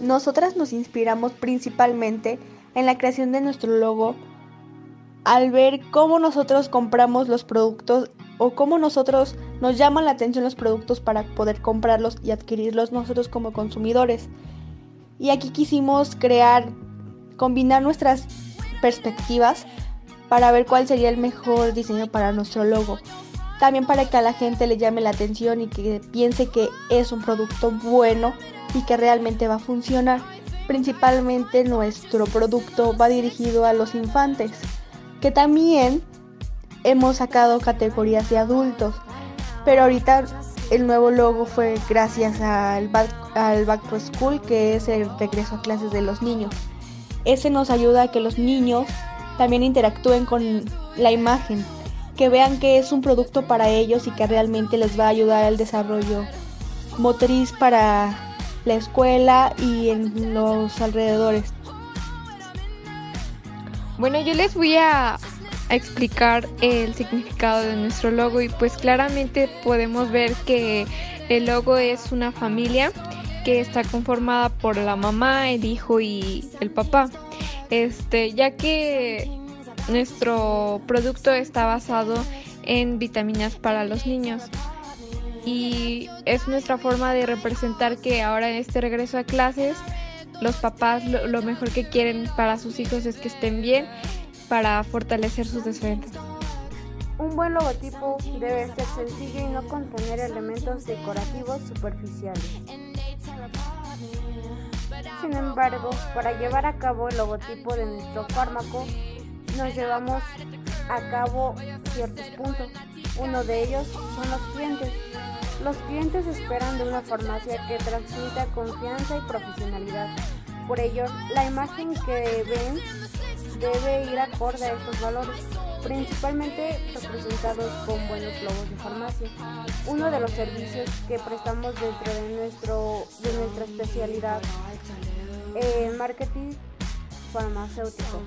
Nosotras nos inspiramos principalmente en la creación de nuestro logo al ver cómo nosotros compramos los productos o cómo nosotros nos llaman la atención los productos para poder comprarlos y adquirirlos nosotros como consumidores. Y aquí quisimos crear, combinar nuestras perspectivas para ver cuál sería el mejor diseño para nuestro logo. También para que a la gente le llame la atención y que piense que es un producto bueno y que realmente va a funcionar. Principalmente nuestro producto va dirigido a los infantes, que también hemos sacado categorías de adultos. Pero ahorita el nuevo logo fue gracias al Back, al back to School, que es el regreso a clases de los niños. Ese nos ayuda a que los niños también interactúen con la imagen, que vean que es un producto para ellos y que realmente les va a ayudar al desarrollo motriz para la escuela y en los alrededores. Bueno, yo les voy a explicar el significado de nuestro logo y pues claramente podemos ver que el logo es una familia que está conformada por la mamá, el hijo y el papá. Este, ya que nuestro producto está basado en vitaminas para los niños y es nuestra forma de representar que ahora en este regreso a clases los papás lo, mejor que quieren para sus hijos es que estén bien para fortalecer sus defensas. Un buen logotipo debe ser sencillo y no contener elementos decorativos superficiales. Sin embargo, para llevar a cabo el logotipo de nuestro fármaco, nos llevamos a cabo ciertos puntos. Uno de ellos son los clientes. Los clientes esperan de una farmacia que transmita confianza y profesionalidad. Por ello, la imagen que ven debe ir acorde a estos valores, principalmente representados con buenos logos de farmacia. Uno de los servicios que prestamos dentro de, nuestro, de nuestra especialidad en marketing farmacéutico.